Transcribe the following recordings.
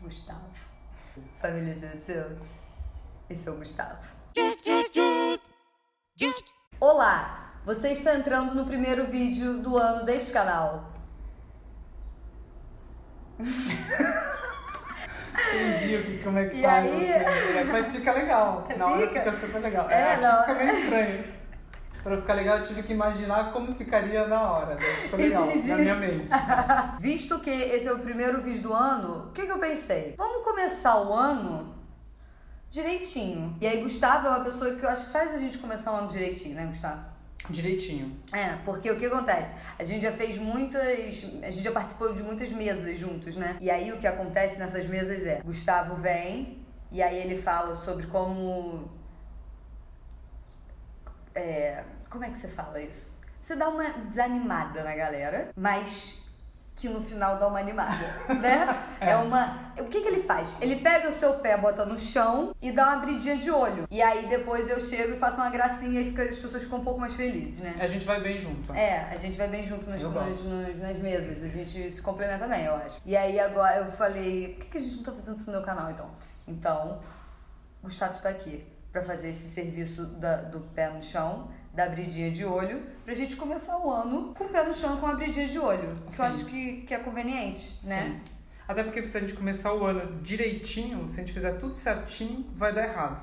Gustavo. Família Zutz. Esse é o Gustavo. Olá! Você está entrando no primeiro vídeo do ano deste canal. Entendi o que, como é que E faz. aí? Mas fica legal. Na hora Fica? fica super legal. É, É, aqui não. fica meio estranho. Pra ficar legal, eu tive que imaginar como ficaria na hora. Daí Ficou legal, Entendi. na minha mente. Visto que esse é o primeiro vídeo do ano, o que, que eu pensei? Vamos começar o ano direitinho. E aí, Gustavo é uma pessoa que eu acho que faz a gente começar o ano direitinho, né, Gustavo? Direitinho. É, porque o que acontece? A gente já fez muitas. A gente já participou de muitas mesas juntos, né? E aí o que acontece nessas mesas é: Gustavo vem e aí ele fala sobre como. É, como é que você fala isso? Você dá uma desanimada na galera, mas que no final dá uma animada, né? É. uma. O que, que ele faz? Ele pega o seu pé, bota no chão e dá uma abridinha de olho. E aí depois eu chego e faço uma gracinha e fica, as pessoas ficam um pouco mais felizes, né? A gente vai bem junto. É, a gente vai bem junto nas, nas, nas- nas mesas, a gente se complementa bem, eu acho. E aí agora eu falei, por que, que a gente não tá fazendo isso no meu canal então? Então, Gustavo está aqui pra fazer esse serviço da- do pé no chão, da abridinha de olho, pra gente começar o ano com o pé no chão com abridinha de olho. Que Sim. eu acho que, que é conveniente, né? Sim. Até porque se a gente começar o ano direitinho, se a gente fizer tudo certinho, vai dar errado.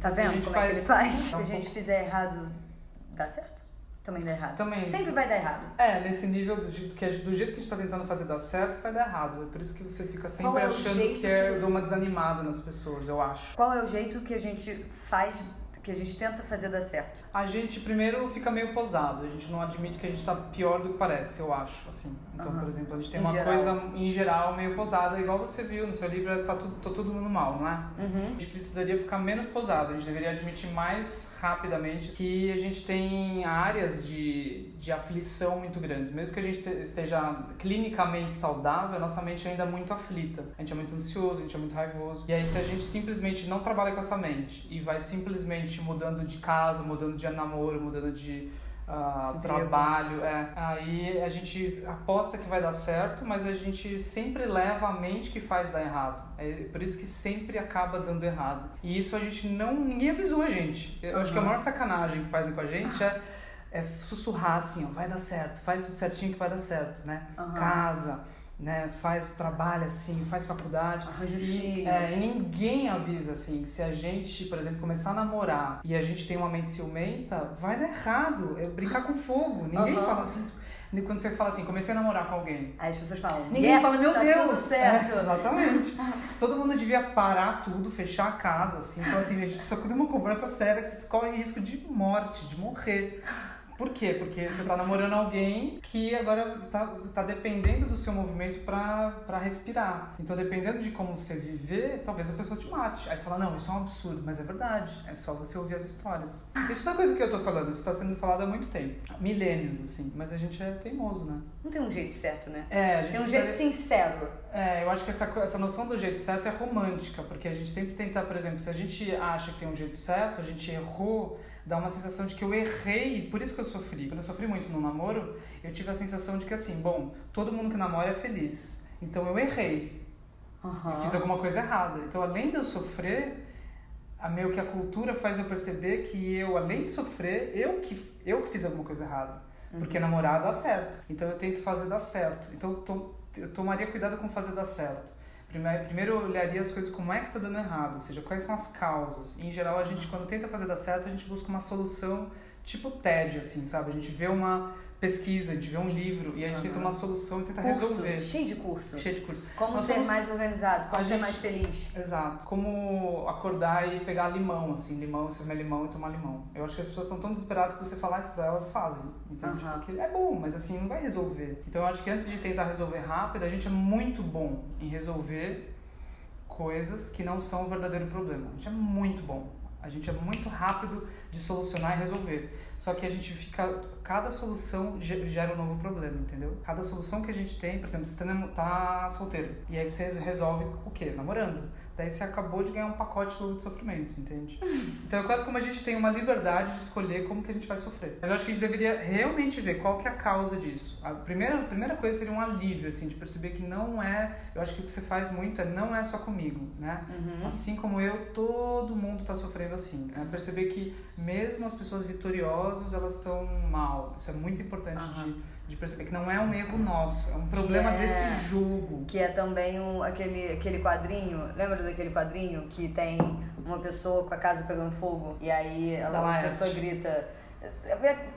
Tá Então, a vendo como é que ele faz? É Se a gente fizer errado, dá certo? Também dá errado. Também. Sempre vai dar errado. É, nesse nível, do jeito que, a- do jeito que a gente tá tentando fazer dar certo, vai dar errado. É por isso que você fica sempre é achando que é que- dá uma desanimada nas pessoas, eu acho. Qual é o jeito que a gente faz, que a gente tenta fazer dar certo? A gente primeiro fica meio posado, a gente não admite que a gente tá pior do que parece, eu acho, assim. Então, Aham. por exemplo, a gente tem Em uma geral. coisa em geral meio posada, igual você viu no seu livro, tá tudo, tá todo mundo mal, não é? Uhum. A gente precisaria ficar menos posado, a gente deveria admitir mais rapidamente que a gente tem áreas de, de aflição muito grandes. Mesmo que a gente te- esteja clinicamente saudável, a nossa mente ainda é muito aflita. A gente é muito ansioso, a gente é muito raivoso. E aí, se a gente simplesmente não trabalha com essa mente e vai simplesmente mudando de casa, mudando de namoro, mudando de. Emprego. trabalho, é. Aí a gente aposta que vai dar certo, mas a gente sempre leva a mente que faz dar errado. É por isso que sempre acaba dando errado. E isso a gente não. ninguém avisou a gente. Eu acho que a Uhum. maior sacanagem que fazem com a gente é, é sussurrar assim, ó, vai dar certo, faz tudo certinho que vai dar certo, né? Aham. Casa, né? Faz trabalho assim, faz faculdade. Arranja E, é, e ninguém avisa assim, se a gente, por exemplo, começar a namorar e a gente tem uma mente ciumenta, vai dar errado. É brincar com fogo. Ninguém Aham. fala assim. Quando você fala assim, comecei a namorar com alguém. Aí as pessoas falam, Ninguém yes, fala, meu tá Deus! tudo certo. É, exatamente. Todo mundo devia parar tudo, fechar a casa, assim, falar assim, a gente precisa ter uma conversa séria, que você corre risco de morte, de morrer. Por quê? Porque você tá namorando alguém que agora tá, tá dependendo do seu movimento pra, pra respirar. Então, dependendo de como você viver, talvez a pessoa te mate. Aí você fala, não, isso é um absurdo, mas é verdade. É só você ouvir as histórias. Isso não é coisa que eu tô falando, isso tá sendo falado há muito tempo. Milênios, assim. Mas a gente é teimoso, né? Não tem um jeito certo, né? É, a gente Tem um jeito sincero. é, eu acho que essa, essa noção do jeito certo é romântica, porque a gente sempre tenta, por exemplo, se a gente acha que tem um jeito certo, a gente errou, dá uma sensação de que eu errei, e por isso que eu sofri. Quando eu sofri muito no namoro, eu tive a sensação de que assim, bom, todo mundo que namora é feliz. Então eu errei, Aham. eu fiz alguma coisa errada. Então além de eu sofrer, a meio que a cultura faz eu perceber que eu, além de sofrer, eu que, eu que fiz alguma coisa errada. Porque namorar dá certo. Então eu tento fazer dar certo. Então eu, to, eu tomaria cuidado com fazer dar certo. Primeiro, eu olharia as coisas como é que tá dando errado, ou seja, quais são as causas. E, em geral, a gente, quando tenta fazer dar certo, a gente busca uma solução tipo TED, assim, sabe? A gente vê uma pesquisa, gente vê um livro e a gente Aham. tenta uma solução e tenta Curso, resolver. cheio de curso. Cheio de curso. Como Nós ser somos- mais organizado, como A ser gente- mais feliz. Exato. Como acordar e pegar limão, assim, limão, você comer limão e tomar limão. Eu acho que as pessoas estão tão desesperadas que você falar isso pra elas, fazem, entende? Aham. Porque é bom, mas assim, não vai resolver. Então eu acho que antes de tentar resolver rápido, a gente é muito bom em resolver coisas que não são o verdadeiro problema. A gente é muito bom. A gente é muito rápido de solucionar e resolver. Só que a gente fica. Cada solução ge- gera um novo problema, entendeu? Cada solução que a gente tem, por exemplo, você tá, tá solteiro. E aí você resolve o quê? Namorando. Daí você acabou de ganhar um pacote novo de sofrimentos, entende? Então é quase como a gente tem uma liberdade de escolher como que a gente vai sofrer. Mas eu acho que a gente deveria realmente ver qual que é a causa disso. A primeira, a primeira coisa seria um alívio, assim, de perceber que não é. Eu acho que o que você faz muito é não é só comigo, né? Uhum. Assim como eu, todo mundo está sofrendo assim. Né? Perceber que mesmo as pessoas vitoriosas, elas estão mal. Isso é muito importante Aham. de, de perceber que não é um erro nosso, é um problema é- desse jogo. Que é também um, aquele, aquele quadrinho, lembra daquele quadrinho que tem uma pessoa com a casa pegando fogo e aí ela, a pessoa grita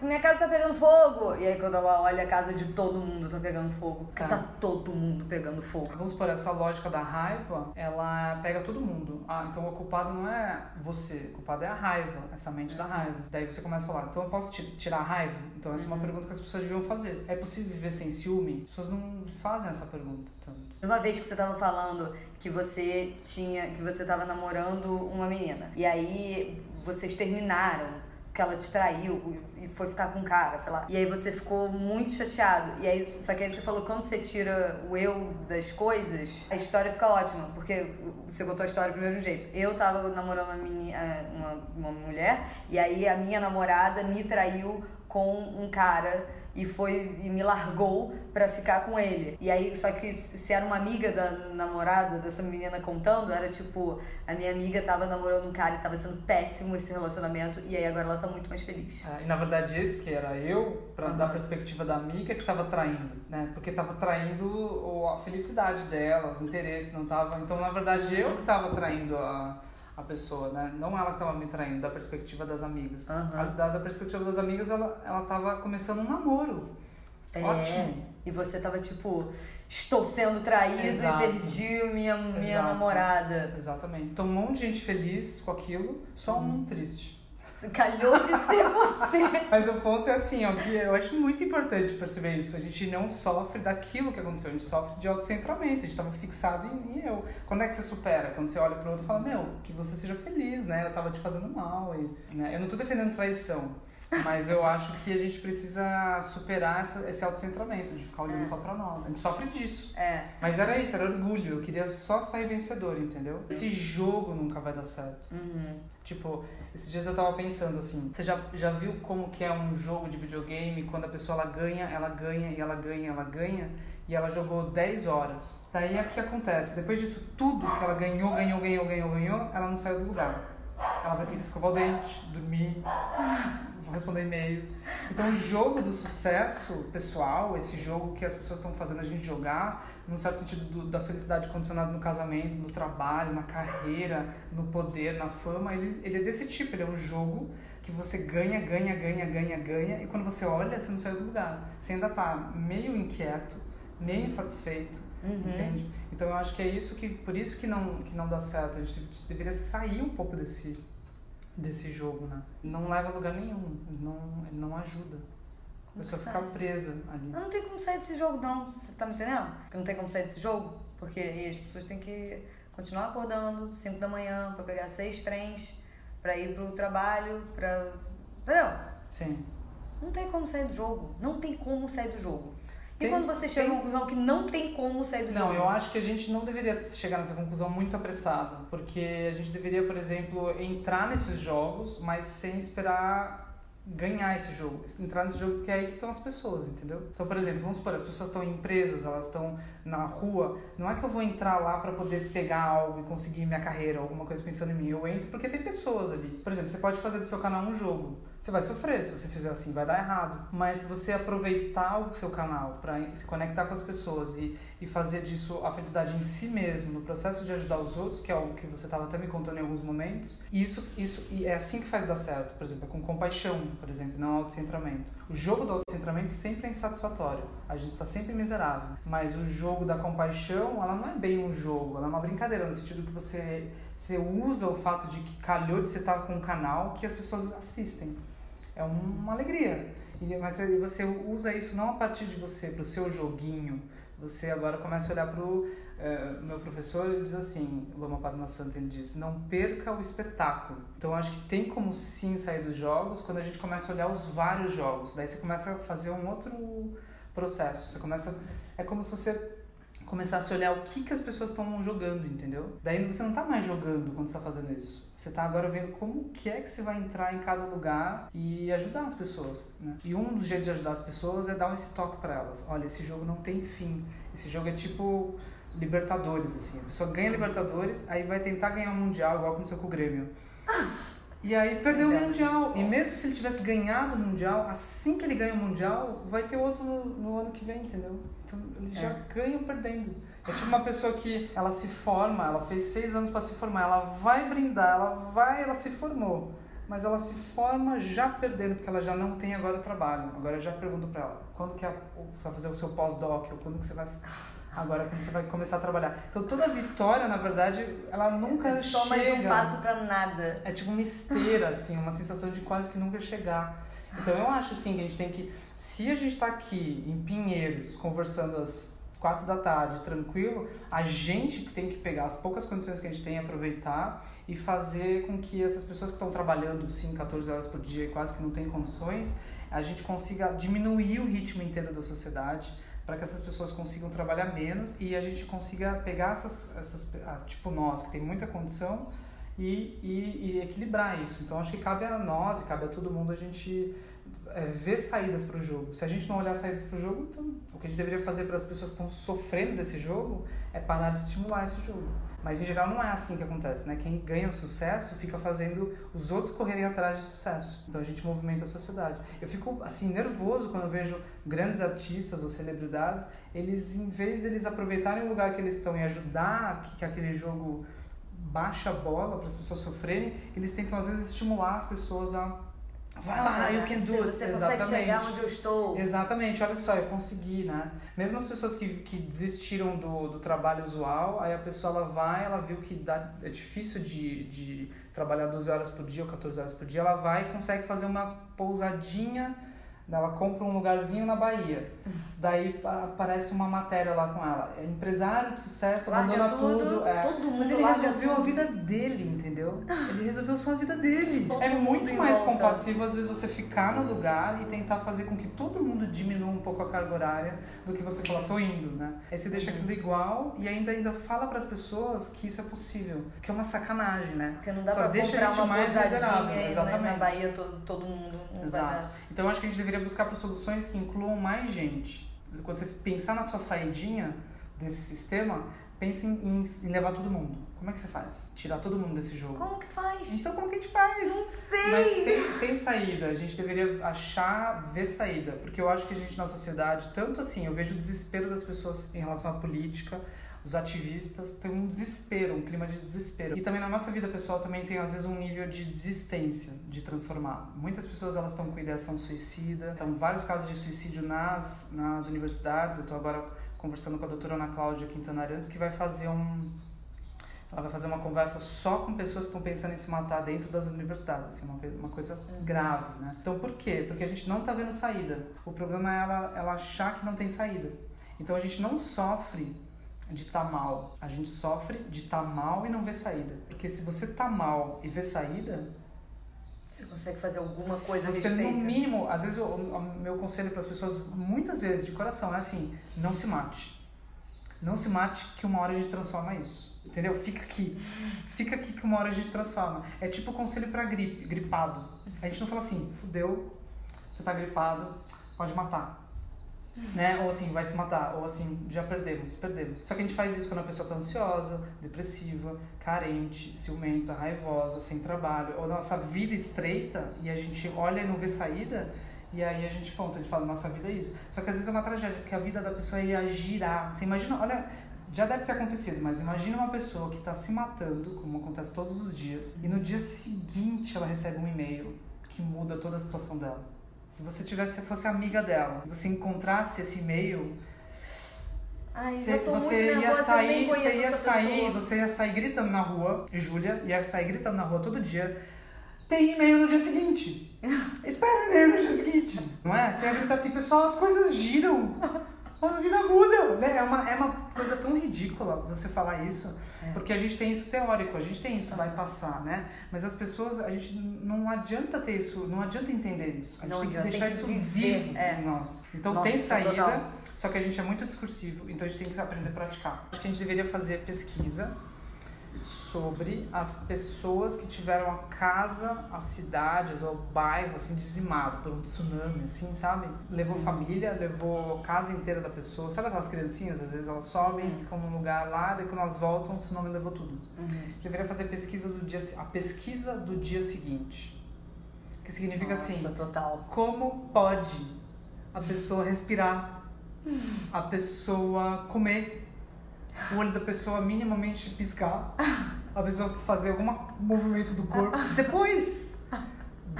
minha casa tá pegando fogo! E aí quando ela olha a casa de todo mundo tá pegando fogo. Porque Tá. tá todo mundo pegando fogo. Vamos supor, essa lógica da raiva, ela pega todo mundo. Ah, então o culpado não é você, o culpado é a raiva, essa mente da raiva. Daí você começa a falar, então eu posso ti- tirar a raiva? Então essa é uma pergunta que as pessoas deviam fazer. É possível viver sem ciúme? As pessoas não fazem essa pergunta tanto. Uma vez que você tava falando que você tinha, que você tava namorando uma menina. E aí vocês terminaram, que ela te traiu e foi ficar com um cara, sei lá. E aí você ficou muito chateado. E aí, só que aí você falou quando você tira o eu das coisas, a história fica ótima, porque você contou a história do mesmo jeito. Eu tava namorando uma, menina, uma, uma mulher e aí a minha namorada me traiu com um cara e foi e me largou pra ficar com ele. E aí, só que se era uma amiga da namorada dessa menina contando, era tipo, a minha amiga tava namorando um cara e tava sendo péssimo esse relacionamento, e aí agora ela tá muito mais feliz. É, e na verdade esse que era eu, pra Aham. dar perspectiva da amiga, que tava traindo, né? Porque tava traindo a felicidade dela, os interesses, não tava. Então, na verdade, eu que tava traindo a, a pessoa, né? Não ela que tava me traindo, da perspectiva das amigas. Aham. As, da, da perspectiva das amigas, ela, ela tava começando um namoro. É, Ótimo. E você tava tipo, estou sendo traído Exato. e perdi minha, minha Exato. namorada. Exatamente. Então, um monte de gente feliz com aquilo, só um triste. Calhou de ser você. Mas o ponto é assim, ó, que eu acho muito importante perceber isso. A gente não sofre daquilo que aconteceu, a gente sofre de autocentramento, a gente estava fixado em, em eu. Quando é que você supera? Quando você olha pro outro e fala, meu, que você seja feliz, né? Eu tava te fazendo mal. E, né? Eu não tô defendendo traição, mas eu acho que a gente precisa superar essa, esse autocentramento, de ficar olhando É. só pra nós. A gente sofre disso. É. Mas era isso, era orgulho. Eu queria só sair vencedor, entendeu? Esse jogo nunca vai dar certo. Uhum. Tipo, esses dias eu tava pensando assim, você já, já viu como que é um jogo de videogame quando a pessoa ela ganha, ela ganha e ela ganha, ela ganha e ela jogou 10 horas. Daí o que acontece? Depois disso tudo que ela ganhou, ganhou, ganhou, ganhou, ganhou, ela não saiu do lugar. Ela vai ter que escovar o dente, dormir, responder e-mails. Então o jogo do sucesso pessoal, esse jogo que as pessoas estão fazendo a gente jogar, num certo sentido do- da felicidade condicionada no casamento, no trabalho, na carreira, no poder, na fama, ele, ele é desse tipo, ele é um jogo que você ganha, ganha, ganha, ganha, ganha, e quando você olha, você não saiu do lugar. Você ainda tá meio inquieto, meio insatisfeito, Uhum. entende? Então eu acho que é isso que, por isso que não, que não dá certo. A gente deveria sair um pouco desse, desse jogo, né? Não leva a lugar nenhum, não, ele não ajuda. A pessoa fica presa ali. Não tem como sair desse jogo, não. Você tá me entendendo? Que não tem como sair desse jogo. Porque aí as pessoas têm que continuar acordando 5 da manhã pra pegar seis trens, pra ir pro trabalho, pra. Entendeu? Sim. Não tem como sair do jogo. Não tem como sair do jogo. E Tem- quando você chega à tem- conclusão que não tem como sair do Não, jogo? eu acho que a gente não deveria chegar nessa conclusão muito apressada, porque a gente deveria, por exemplo, entrar nesses jogos, mas sem esperar ganhar esse jogo. Entrar nesse jogo porque é aí que estão as pessoas, entendeu? Então, por exemplo, vamos supor, as pessoas estão em empresas, elas estão na rua, não é que eu vou entrar lá para poder pegar algo e conseguir minha carreira, alguma coisa pensando em mim. Eu entro porque tem pessoas ali. Por exemplo, você pode fazer do seu canal um jogo. Você vai sofrer se você fizer assim, vai dar errado. Mas se você aproveitar o seu canal para se conectar com as pessoas e, e fazer disso a felicidade em si mesmo, no processo de ajudar os outros, que é algo que você estava até me contando em alguns momentos, isso, isso e é assim que faz dar certo. Por exemplo, é com compaixão, por exemplo, não autocentramento. O jogo do autocentramento sempre é insatisfatório. A gente está sempre miserável. Mas o jogo da compaixão, ela não é bem um jogo, ela é uma brincadeira, no sentido que você, você usa o fato de que calhou de você estar com um canal que as pessoas assistem. É um- uma alegria. Mas você usa isso não a partir de você, pro seu joguinho. Você agora começa a olhar pro é, meu professor ele diz assim, Loma Padma Santa, ele diz, não perca o espetáculo. Então acho que tem como sim sair dos jogos quando a gente começa a olhar os vários jogos. Daí você começa a fazer um outro processo. Você começa é como se você começasse a olhar o que, que as pessoas estão jogando, entendeu? Daí você não está mais jogando quando está fazendo isso. Você está agora vendo como que é que você vai entrar em cada lugar e ajudar as pessoas. Né? E um dos jeitos de ajudar as pessoas é dar esse toque para elas. Olha, esse jogo não tem fim. Esse jogo é tipo Libertadores, assim. A pessoa ganha Libertadores, aí vai tentar ganhar o um Mundial, igual aconteceu com o Grêmio. E aí perdeu o Mundial. E mesmo se ele tivesse ganhado o Mundial, assim que ele ganha o Mundial, vai ter outro no, no ano que vem, entendeu? Então eles é. já ganham perdendo. É tipo uma pessoa que ela se forma, ela fez seis anos para se formar, ela vai brindar, ela vai, ela se formou. Mas ela se forma já perdendo, porque ela já não tem agora o trabalho. Agora eu já pergunto para ela, quando que é, você vai fazer o seu pós-doc, ou quando que você vai agora quando você vai começar a trabalhar. Então toda vitória, na verdade, ela nunca é só chega. mais um passo para nada. É tipo uma esteira, assim, uma sensação de quase que nunca chegar. Então eu acho assim que a gente tem que, se a gente está aqui em Pinheiros conversando às quatro da tarde, tranquilo, a gente tem que pegar as poucas condições que a gente tem, aproveitar e fazer com que essas pessoas que estão trabalhando 5, 14 horas por dia e quase que não têm condições, a gente consiga diminuir o ritmo inteiro da sociedade para que essas pessoas consigam trabalhar menos e a gente consiga pegar essas, essas ah, tipo nós, que tem muita condição, e, e, e, equilibrar isso. Então acho que cabe a nós, cabe a todo mundo a gente é, ver saídas para o jogo. Se a gente não olhar saídas para o jogo, então o que a gente deveria fazer para as pessoas que estão sofrendo desse jogo é parar de estimular esse jogo. Mas em geral não é assim que acontece, né? Quem ganha o sucesso fica fazendo os outros correrem atrás de sucesso. Então a gente movimenta a sociedade. Eu fico assim nervoso quando eu vejo grandes artistas ou celebridades, eles em vez de eles aproveitarem o lugar que eles estão e ajudar que, que aquele jogo baixa a bola para as pessoas sofrerem, eles tentam às vezes estimular as pessoas a Vai lá, eu can do Você Exatamente. consegue chegar onde eu estou. Exatamente, olha só, eu consegui, né? Mesmo as pessoas que, que desistiram do, do trabalho usual, aí a pessoa ela vai, ela viu que dá, é difícil de, de trabalhar 12 horas por dia ou 14 horas por dia, ela vai e consegue fazer uma pousadinha ela compra um lugarzinho na Bahia. Daí aparece uma matéria lá com ela. É empresário de sucesso, larga abandona tudo. tudo é. Todo mundo Mas ele resolveu tudo. a vida dele, entendeu? Ele resolveu só a vida dele. Todo é muito mais volta. compassivo, às vezes, você ficar no lugar e tentar fazer com que todo mundo diminua um pouco a carga horária do que você falar, tô indo, né? Aí você deixa aquilo igual e ainda, ainda fala para as pessoas que isso é possível. Que é uma sacanagem, né? Porque não dá só pra deixa comprar a gente uma mais miserável. Exatamente. Na Bahia todo, todo mundo. Exato. Então acho que a gente deveria deveria buscar por soluções que incluam mais gente. Quando você pensar na sua saidinha desse sistema, pense em, em, levar todo mundo. Como é que você faz? Tirar todo mundo desse jogo. Como que faz? Então como que a gente faz? Não sei! Mas tem, tem saída, a gente deveria achar, ver saída. Porque eu acho que a gente na sociedade, tanto assim, eu vejo o desespero das pessoas em relação à política, os ativistas têm um desespero, um clima de desespero. E também na nossa vida pessoal também tem às vezes um nível de desistência de transformar. Muitas pessoas elas estão com ideação suicida, então vários casos de suicídio nas, nas universidades. Eu estou agora conversando com a doutora Ana Cláudia Quintana Arantes, que vai fazer um ela vai fazer uma conversa só com pessoas que estão pensando em se matar dentro das universidades, assim, uma, uma coisa uhum. grave, né? Então por quê? Porque a gente não está vendo saída. O problema é ela, ela achar que não tem saída. Então a gente não sofre de estar tá mal. A gente sofre de estar tá mal e não ver saída. Porque se você tá mal e vê saída. Você consegue fazer alguma coisa Você, no mínimo, às vezes, o meu conselho para as pessoas, muitas vezes, de coração, é assim: não se mate. Não se mate, que uma hora a gente transforma isso. Entendeu? Fica aqui. Fica aqui que uma hora a gente transforma. É tipo conselho para gripe, gripado. A gente não fala assim: fudeu, você tá gripado, pode matar né? Ou assim, vai se matar, ou assim, já perdemos, perdemos. Só que a gente faz isso quando a pessoa tá ansiosa, depressiva, carente, ciumenta, raivosa, sem trabalho, ou nossa vida estreita e a gente olha e não vê saída, e aí a gente, ponto, a gente fala, nossa vida é isso. Só que às vezes é uma tragédia, porque a vida da pessoa ia girar. Você imagina, olha, já deve ter acontecido, mas imagina uma pessoa que está se matando, como acontece todos os dias, e no dia seguinte ela recebe um e-mail que muda toda a situação dela. Se você tivesse, fosse amiga dela, você encontrasse esse e-mail, Ai, você, você ia sair, você ia sair, você ia sair gritando na rua, Júlia ia sair gritando na rua todo dia. Tem e-mail no dia seguinte. Espera e-mail no dia seguinte. Não é? Você ia gritar assim, pessoal, as coisas giram. a vida muda, né? É uma, é uma coisa tão ridícula você falar isso, É. porque a gente tem isso teórico, a gente tem isso, vai passar, né? Mas as pessoas, a gente não adianta ter isso, não adianta entender isso. A gente Não tem que adianta, deixar tem que isso viver, vivo é. em nós. Então Nossa, tem saída, total. só que a gente é muito discursivo, então a gente tem que aprender a praticar. Acho que a gente deveria fazer pesquisa sobre as pessoas que tiveram a casa, as cidades ou o bairro assim dizimado por um tsunami, assim, sabe? Levou família, levou a casa inteira da pessoa. Sabe aquelas criancinhas, às vezes elas sobem, ficam num lugar lá, daí quando elas voltam, o tsunami levou tudo. Uhum. Deveria fazer pesquisa do dia, a pesquisa do dia seguinte. Que significa Nossa, assim, total. como pode a pessoa respirar, a pessoa comer, o olho da pessoa minimamente piscar, a pessoa fazer algum movimento do corpo. Depois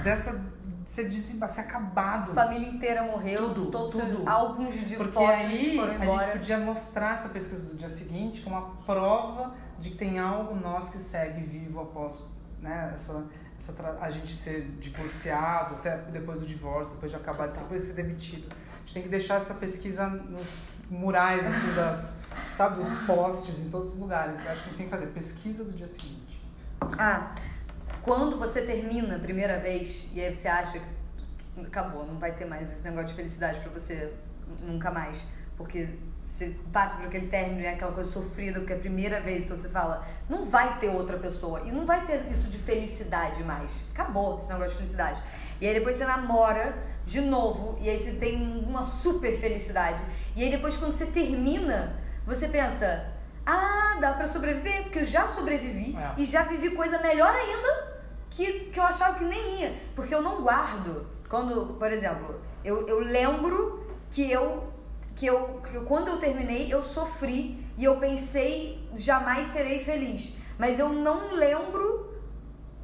dessa ser, dizima- ser acabado. A família inteira morreu, Tudo, todos os tudo. seus álbuns de Porque fotos aí foram a gente embora. podia mostrar essa pesquisa do dia seguinte como uma prova de que tem algo nós que segue vivo após né, essa, essa a gente ser divorciado, até depois do divórcio, depois de acabar, Total. depois de ser demitido. A gente tem que deixar essa pesquisa nos murais, assim, das, sabe, dos postes em todos os lugares. Acho que a gente tem que fazer pesquisa do dia seguinte. Ah, quando você termina a primeira vez e aí você acha que acabou, não vai ter mais esse negócio de felicidade pra você nunca mais. Porque você passa por aquele término e é aquela coisa sofrida, porque é a primeira vez, então você fala, não vai ter outra pessoa. E não vai ter isso de felicidade mais. Acabou esse negócio de felicidade. E aí depois você namora de novo, e aí você tem uma super felicidade. E aí depois quando você termina, você pensa, ah, dá pra sobreviver, porque eu já sobrevivi É. e já vivi coisa melhor ainda que, que eu achava que nem ia. Porque eu não guardo. Quando, por exemplo, eu, eu lembro que eu, que eu, que eu- quando eu terminei, eu sofri e eu pensei, jamais serei feliz. Mas eu não lembro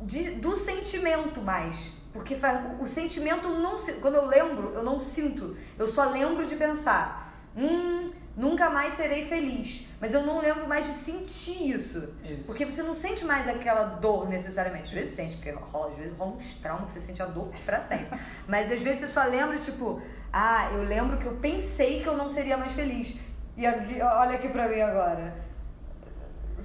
de, do sentimento mais. Porque o sentimento não se- quando eu lembro, eu não sinto. Eu só lembro de pensar, hum, nunca mais serei feliz. Mas eu não lembro mais de sentir isso. Isso. Porque você não sente mais aquela dor necessariamente. Às vezes sente, porque rola, às vezes rola uns traumas que você sente a dor pra sempre. Mas às vezes você só lembra, tipo, ah, eu lembro que eu pensei que eu não seria mais feliz. E olha aqui pra mim agora.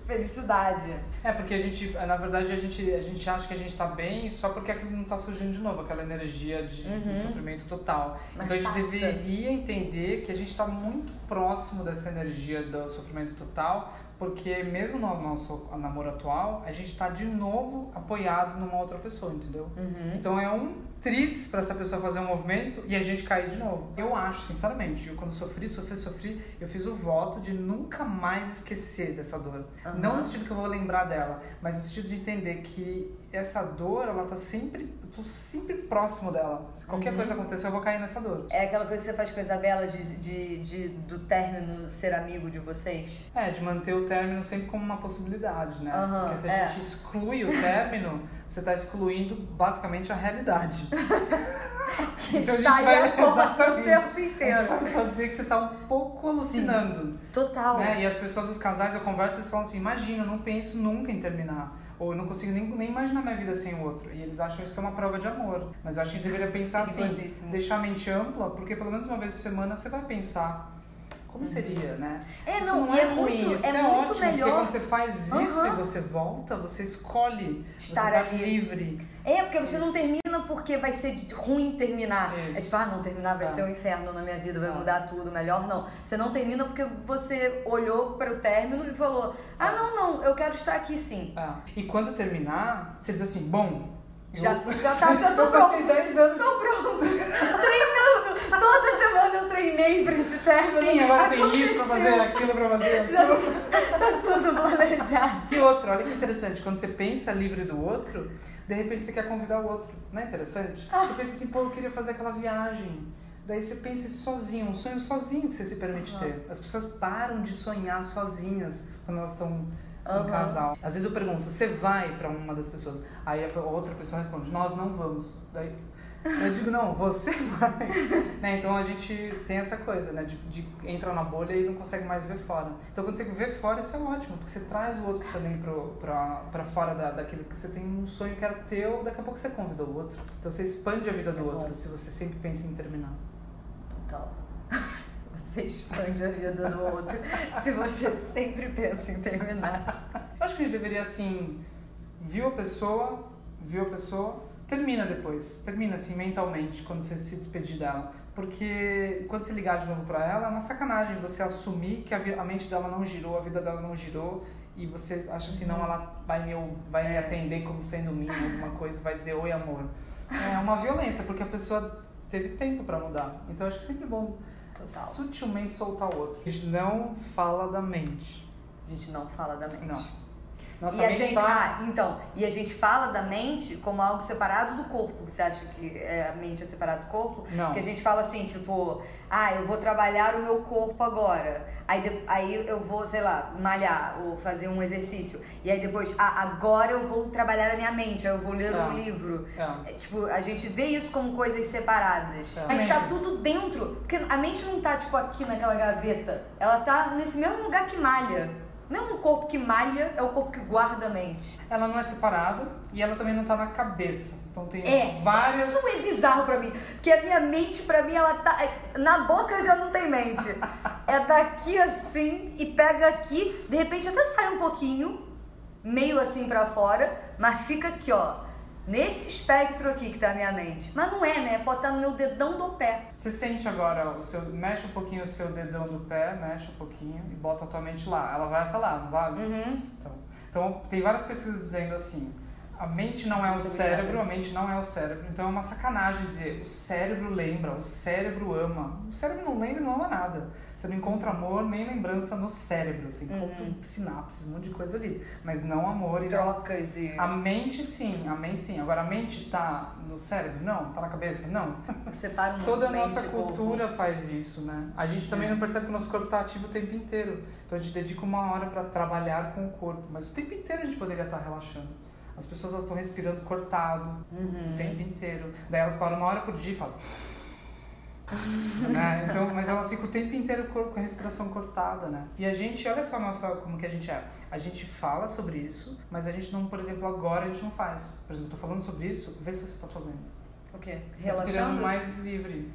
Felicidade. É, porque a gente, na verdade, a gente, a gente acha que a gente tá bem só porque aquilo não tá surgindo de novo, aquela energia de, do sofrimento total. Uhum. Mas então a gente passa. deveria entender que a gente tá muito próximo dessa energia do sofrimento total, porque mesmo no nosso namoro atual, a gente tá de novo apoiado numa outra pessoa, entendeu? Uhum. Então é um tris pra essa pessoa fazer um movimento e a gente cair de novo. Eu acho, sinceramente, eu quando sofri, sofri, sofri, eu fiz o voto de nunca mais esquecer dessa dor. Aham. Não no sentido que eu vou lembrar dela, mas no sentido de entender que essa dor, ela tá sempre, eu tô sempre próximo dela. Se qualquer Uhum. coisa acontecer, eu vou cair nessa dor. É aquela coisa que você faz com a Isabela de, de, de, do término ser amigo de vocês? É, de manter o término sempre como uma possibilidade, né? Aham, Porque se a é. gente exclui o término, você tá excluindo basicamente a realidade. Que Então a gente vai- a porra o exatamente. tempo A gente inteiro. vai só dizer que você tá um pouco alucinando. Total. Né? E as pessoas, os casais, eu converso, eles falam assim, imagina, eu não penso nunca em terminar. Ou eu não consigo nem, nem imaginar minha vida sem o outro. E eles acham isso que é uma prova de amor. Mas eu acho que a gente deveria pensar assim, Perigosíssimo. deixar a mente ampla, porque pelo menos uma vez por semana você vai pensar como seria, né? É, isso não, não é, é ruim, muito- isso é é, muito ótimo, porque melhor. quando você faz isso Aham. e você volta, você escolhe, Estar você tá ali. livre. É, porque você não Isso. termina porque vai ser ruim terminar. Isso. É tipo, ah, não, terminar vai É. ser um inferno na minha vida, vai É. mudar tudo, melhor não. Você não termina porque você olhou para o término e falou, ah, É. não, não, eu quero estar aqui sim. E quando terminar, você diz assim, bom... Já, eu- já, tá, já tô pronto. passei 10 anos Estou pronto. Treinando. Toda semana eu treinei pra esse término. Sim, agora tem isso pra fazer, aquilo pra fazer. Já tá tudo planejado. E outro, olha que interessante, quando você pensa livre do outro, de repente você quer convidar o outro. Não é interessante? Ah. Você pensa assim, pô, eu queria fazer aquela viagem. Daí você pensa isso sozinho, um sonho sozinho que você se permite Aham. ter. As pessoas param de sonhar sozinhas quando elas estão em Aham. casal. Às vezes eu pergunto, você vai pra uma das pessoas? Aí a outra pessoa responde, nós não vamos. Daí eu digo, não, você vai. Né, Então a gente tem essa coisa, né? De, de entrar na bolha e não consegue mais ver fora. Então quando você vê fora, isso é ótimo, porque você traz o outro também pro, pra, pra fora da, daquilo que você tem um sonho que era teu, daqui a pouco você convida o outro. Então você expande a vida do É bom. outro se você sempre pensa em terminar. Total. Você expande a vida do outro se você sempre pensa em terminar? Eu acho que a gente deveria, assim, viu a pessoa, viu a pessoa, termina depois. Termina, assim, mentalmente, quando você se despedir dela. Porque quando você ligar de novo pra ela, é uma sacanagem você assumir que a, a mente dela não girou, a vida dela não girou, e você acha assim, não, ela vai me, vai me atender como sendo minha, alguma coisa, vai dizer oi, amor. É uma violência, porque a pessoa teve tempo pra mudar. Então eu acho que é sempre bom Total. sutilmente soltar o outro. A gente não fala da mente. A gente não fala da mente. Não. Nossa e a gente, tá... ah, então, e a gente fala da mente como algo separado do corpo. Você acha que é, a mente é separada do corpo? Não. Porque a gente fala assim, tipo, ah, eu vou trabalhar o meu corpo agora. Aí, de- aí eu vou, sei lá, malhar ou fazer um exercício. E aí depois, ah, agora eu vou trabalhar a minha mente, aí eu vou ler Tá. um livro. É. É, tipo, a gente vê isso como coisas separadas. É. Mas tá tudo dentro. Porque a mente não tá, tipo, aqui naquela gaveta. Ela tá nesse mesmo lugar que malha. Mesmo corpo que malha é o corpo que guarda a mente. Ela não é separada e ela também não tá na cabeça. Então tem É, várias. isso é bizarro pra mim. Porque a minha mente, pra mim, ela tá. é, Na boca já não tem mente. É daqui assim e pega aqui, de repente até sai um pouquinho, meio assim pra fora, mas fica aqui, ó. Nesse espectro aqui que tá a minha mente. Mas não é, né? Pode estar no meu dedão do pé. Você sente agora o seu. Mexe um pouquinho o seu dedão do pé, mexe um pouquinho e bota a tua mente lá. Ela vai até lá, não vai? Uhum. Então, então tem várias pesquisas dizendo assim. A mente não é o cérebro, a mente não é o cérebro. Então é uma sacanagem dizer o cérebro lembra, o cérebro ama. O cérebro não lembra e não ama nada. Você não encontra amor nem lembrança no cérebro. Você encontra Uhum. sinapses, um monte de coisa ali. Mas não amor e não Trocas e. A mente sim, a mente sim. Agora a mente tá no cérebro? Não. Tá na cabeça? Não. Separa Toda a nossa e corpo. cultura faz isso, né? A gente também É. não percebe que o nosso corpo tá ativo o tempo inteiro. Então a gente dedica uma hora para trabalhar com o corpo, mas o tempo inteiro a gente poderia estar relaxando. As pessoas estão respirando cortado Uhum. o tempo inteiro. Daí elas param uma hora por dia e falam. né? Então, mas ela fica o tempo inteiro com com a respiração cortada, né? E a gente, olha só nossa, como que a gente é. A gente fala sobre isso, mas a gente não, por exemplo, agora a gente não faz. Por exemplo, eu tô falando sobre isso, vê se você tá fazendo. O quê? Respirando Relaxando? mais livre.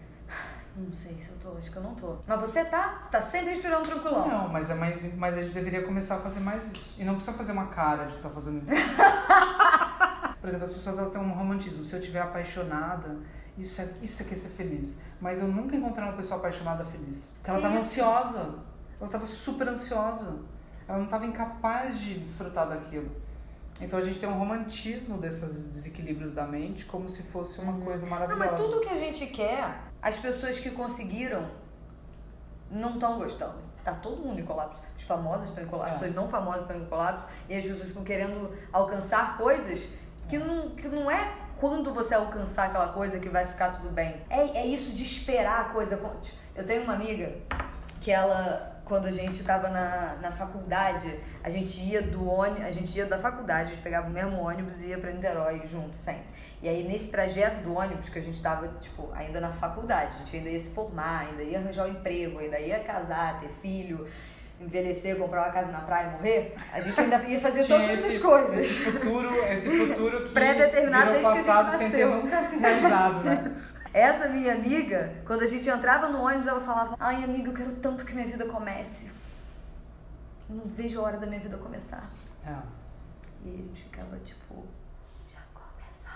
Não sei se eu tô, acho que eu não tô. Mas você tá? Você tá sempre respirando tranquilão. Não, mas, é mais, mas a gente deveria começar a fazer mais isso. E não precisa fazer uma cara de que tá fazendo isso. Por exemplo, as pessoas elas têm um romantismo. Se eu estiver apaixonada, isso é, isso é que é ser feliz. Mas eu nunca encontrei uma pessoa apaixonada feliz. Porque ela tava Isso. ansiosa. Ela tava super ansiosa. Ela não tava incapaz de desfrutar daquilo. Então a gente tem um romantismo desses desequilíbrios da mente como se fosse uma coisa Não, maravilhosa. mas tudo que a gente quer, as pessoas que conseguiram não estão gostando. Tá todo mundo em colapso. Os famosos estão em colapso, É. os não famosos estão em colapso. E as pessoas estão querendo alcançar coisas que não, que não é quando você alcançar aquela coisa que vai ficar tudo bem. É, é isso de esperar a coisa. Eu tenho uma amiga que ela, quando a gente tava na, na faculdade, a gente ia do ônibus, a gente ia da faculdade, a gente pegava o mesmo ônibus e ia pra Niterói junto, sempre. E aí, nesse trajeto do ônibus, que a gente tava, tipo, ainda na faculdade, a gente ainda ia se formar, ainda ia arranjar um emprego, ainda ia casar, ter filho, envelhecer, comprar uma casa na praia e morrer, a gente ainda ia fazer todas esse, essas coisas. Esse futuro, esse futuro que Pré-determinado desde que a gente passado sem ter nasceu. nunca se realizado, né? Essa minha amiga, quando a gente entrava no ônibus, ela falava: Ai, amiga, eu quero tanto que minha vida comece. Eu não vejo a hora da minha vida começar. É. E a gente ficava tipo: Já começa.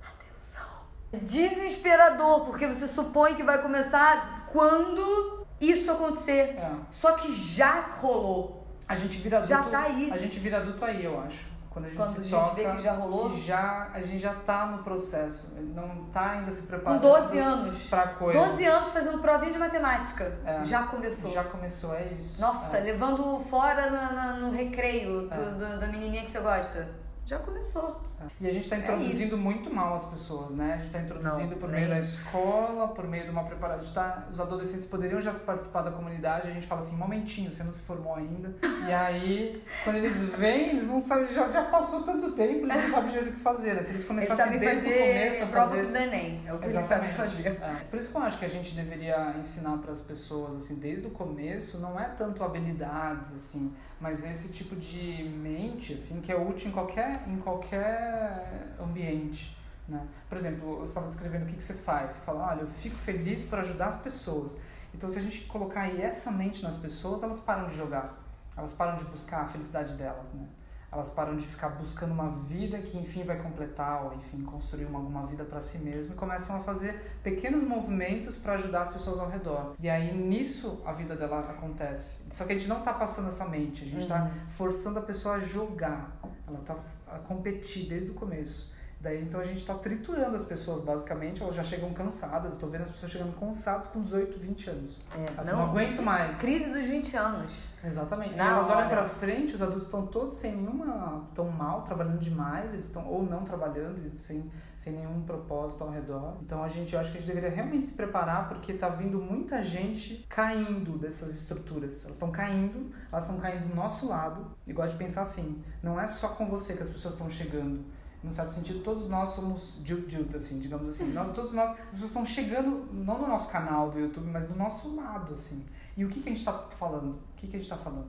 Atenção. Desesperador, porque você supõe que vai começar quando isso acontecer. É. Só que já rolou. A gente vira adulto. Já tá aí. A gente vira adulto aí, eu acho. Quando a gente Quando se a gente toca, vê que já rolou? que já, a gente já tá no processo. Não tá ainda se Com preparando 12 anos. pra coisa. 12 anos fazendo provinha de matemática. É. Já começou. Já começou, é isso. Nossa, É. levando fora na- na- no recreio do- É. do- da menininha que você gosta. Já começou. E a gente está É introduzindo muito mal as pessoas, né? A gente está introduzindo Não, por nem. meio da escola, por meio de uma preparação. Tá, os adolescentes poderiam já participar da comunidade, a gente fala assim, momentinho, você não se formou ainda. E aí, quando eles vêm, eles não sabem, já, já passou tanto tempo, eles não sabem direito o que fazer, né? Se eles Eles começassem sabem desde o fazer começo a prova fazer. do Enem. É o que eles sabem fazer. É. Por isso que eu acho que a gente deveria ensinar para as pessoas, assim, desde o começo, não é tanto habilidades, assim, mas esse tipo de mente, assim, que é útil em qualquer, em qualquer ambiente, né? Por exemplo, eu estava descrevendo o que, que você faz. Você fala, olha, eu fico feliz por ajudar as pessoas. Então, se a gente colocar aí essa mente nas pessoas, elas param de jogar. Elas param de buscar a felicidade delas, né? Elas param de ficar buscando uma vida que, enfim, vai completar, ou, enfim, construir uma, alguma vida para si mesmo e começam a fazer pequenos movimentos para ajudar as pessoas ao redor. E aí, nisso, a vida dela acontece. Só que a gente não tá passando essa mente, a gente está Uhum. forçando a pessoa a jogar. Ela tá a competir desde o começo. Daí então a gente está triturando as pessoas, basicamente, elas já chegam cansadas. Tô vendo as pessoas chegando cansadas com 18, 20 anos. É, Assim, não, aguento mais. Crise dos 20 anos. Exatamente. Na elas olham pra frente, os adultos estão todos sem nenhuma. estão mal, trabalhando demais, eles estão ou não trabalhando, sem, sem nenhum propósito ao redor. Então a gente, eu acho que a gente deveria realmente se preparar, porque tá vindo muita gente caindo dessas estruturas. Elas estão caindo, elas estão caindo do nosso lado. E gosto de pensar assim: não é só com você que as pessoas estão chegando. Num certo sentido, todos nós somos jut assim, digamos assim. Nós, todos nós, as pessoas estão chegando, não no nosso canal do YouTube, mas do nosso lado, assim. E o que, que a gente tá falando? O que, que a gente tá falando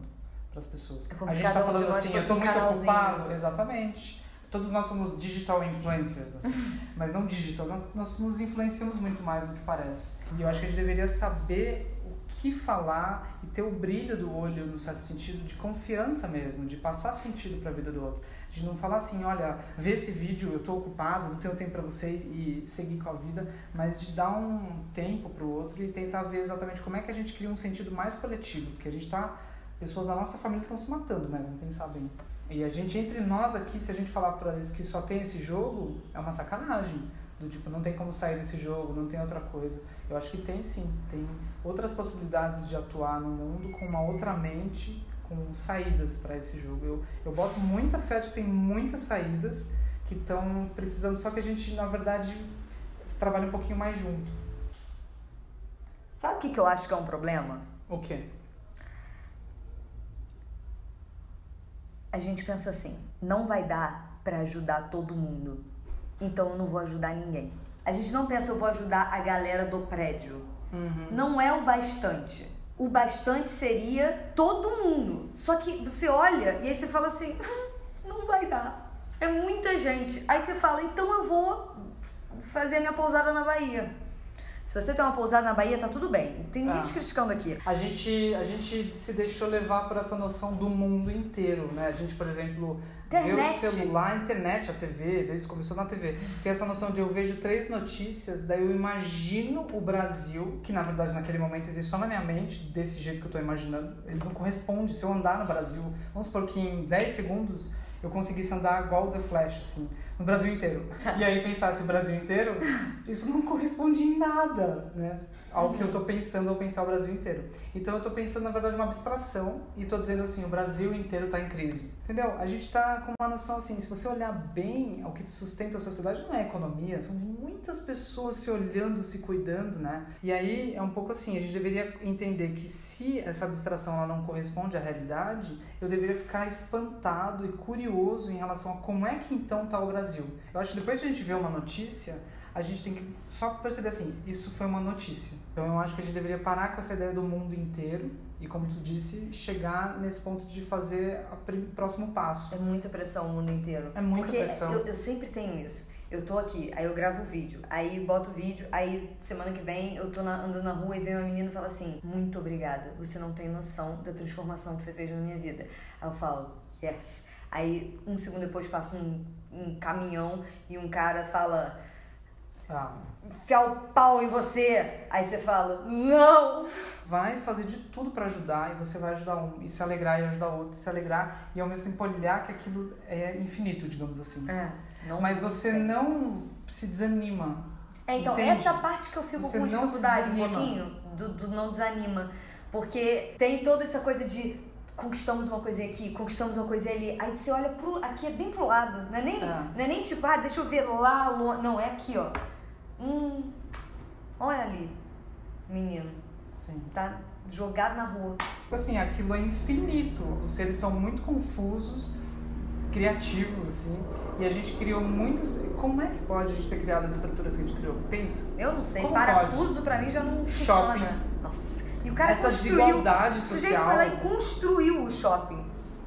para as pessoas? É a gente tá um de falando assim, eu um muito canalzinho. ocupado. Exatamente. Todos nós somos digital influencers, assim. mas não digital, nós, nós nos influenciamos muito mais do que parece. E eu acho que a gente deveria saber que falar e ter o brilho do olho, no certo sentido, de confiança mesmo, de passar sentido para a vida do outro. De não falar assim, olha, vê esse vídeo, eu tô ocupado, não tenho tempo para você e seguir com a vida, mas de dar um tempo pro outro e tentar ver exatamente como é que a gente cria um sentido mais coletivo, porque a gente tá pessoas da nossa família estão se matando, né? Vamos pensar bem. E a gente, entre nós aqui, se a gente falar para eles que só tem esse jogo, é uma sacanagem. Do tipo, não tem como sair desse jogo, não tem outra coisa. Eu acho que tem sim. Tem outras possibilidades de atuar no mundo com uma outra mente, com saídas para esse jogo. Eu, eu boto muita fé de que tem muitas saídas que estão precisando, só que a gente, na verdade, trabalha um pouquinho mais junto. Sabe o que, que eu acho que é um problema? O quê? A gente pensa assim, não vai dar pra ajudar todo mundo, então eu não vou ajudar ninguém. A gente não pensa eu vou ajudar a galera do prédio. Uhum. Não é o bastante. O bastante seria todo mundo. Só que você olha e aí você fala assim, "Hum, não vai dar. É muita gente. Aí você fala, então eu vou fazer a minha pousada na Bahia. Se você tem uma pousada na Bahia, tá tudo bem. Não tem ninguém Tá. te criticando aqui. A gente, a gente se deixou levar por essa noção do mundo inteiro, né? A gente, por exemplo, vê o Internet. celular, a internet, a TV, desde que começou na TV. Tem essa noção de eu vejo três notícias, daí eu imagino o Brasil, que na verdade naquele momento existe só na minha mente, desse jeito que eu tô imaginando. Ele não corresponde. Se eu andar no Brasil, vamos supor que em 10 segundos eu conseguisse andar igual o The Flash, assim, no Brasil inteiro. E aí pensasse o Brasil inteiro, isso não corresponde em nada, né? Ao que eu tô pensando ao pensar o Brasil inteiro. Então eu tô pensando, na verdade, uma abstração e tô dizendo assim, o Brasil inteiro tá em crise. Entendeu? A gente tá com uma noção assim, se você olhar bem, o que sustenta a sociedade não é a economia, são muitas pessoas se olhando, se cuidando, né? E aí é um pouco assim, a gente deveria entender que se essa abstração ela não corresponde à realidade, eu deveria ficar espantado e curioso em relação a como é que então tá o Brasil. Eu acho que depois que a gente vê uma notícia, a gente tem que só perceber assim, isso foi uma notícia. Então eu acho que a gente deveria parar com essa ideia do mundo inteiro e, como tu disse, chegar nesse ponto de fazer o próximo passo. É muita pressão o mundo inteiro. É muita Porque pressão. Eu, eu sempre tenho isso. Eu tô aqui, aí eu gravo o vídeo, aí boto o vídeo, aí semana que vem eu tô na- andando na rua e vem uma menina e fala assim: Muito obrigada, você não tem noção da transformação que você fez na minha vida. Aí eu falo: Yes. Aí um segundo depois passa um, um caminhão e um cara fala: Ah, Enfiar o pau em você. Aí você fala: Não! vai fazer de tudo para ajudar e você vai ajudar um e se alegrar e ajudar outro, se alegrar e ao mesmo tempo olhar que aquilo é infinito, digamos assim. É, não Mas você não se desanima. É, então, Entende? essa parte que eu fico Você com dificuldade um pouquinho, do, do não desanima. Porque tem toda essa coisa de conquistamos uma coisinha aqui, conquistamos uma coisinha ali. Aí você olha pro. Aqui é bem pro lado. Não é nem, É. Não é nem tipo, ah, deixa eu ver lá longe. Não, é aqui, ó. Hum. Olha ali, menino. Sim. Tá jogado na rua. Tipo assim, aquilo é infinito. Os seres são muito confusos, criativos, assim. E a gente criou muitas. Como é que pode a gente ter criado as estruturas que a gente criou? Pensa. Eu não sei, Como parafuso pra mim já não Shopping. funciona. Nossa. E o cara Essa construiu. desigualdade O sujeito social. foi lá e construiu o shopping.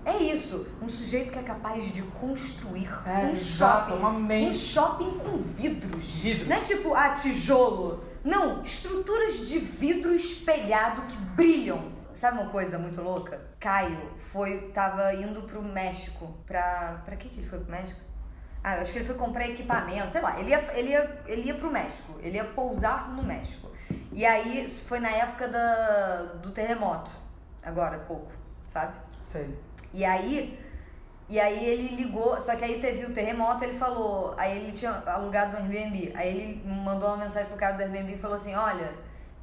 É isso. Um sujeito que é capaz de construir É, um exato, shopping. uma Um mente. shopping com vidros. Vidros. Não é tipo, ah, tijolo. Não, estruturas de vidro espelhado que brilham. Sabe uma coisa muito louca? Caio foi, tava indo pro México. Pra. Pra que, que ele foi pro México? Ah, eu acho que ele foi comprar equipamento, sei lá. Ele ia, ele, ia, ele ia pro México. Ele ia pousar no México. E aí foi na época da, do terremoto. Agora, pouco, sabe? Sei. E aí, e aí ele ligou, só que aí teve o terremoto, ele falou, aí ele tinha alugado um Airbnb. Aí ele mandou uma mensagem pro cara do Airbnb e falou assim, olha,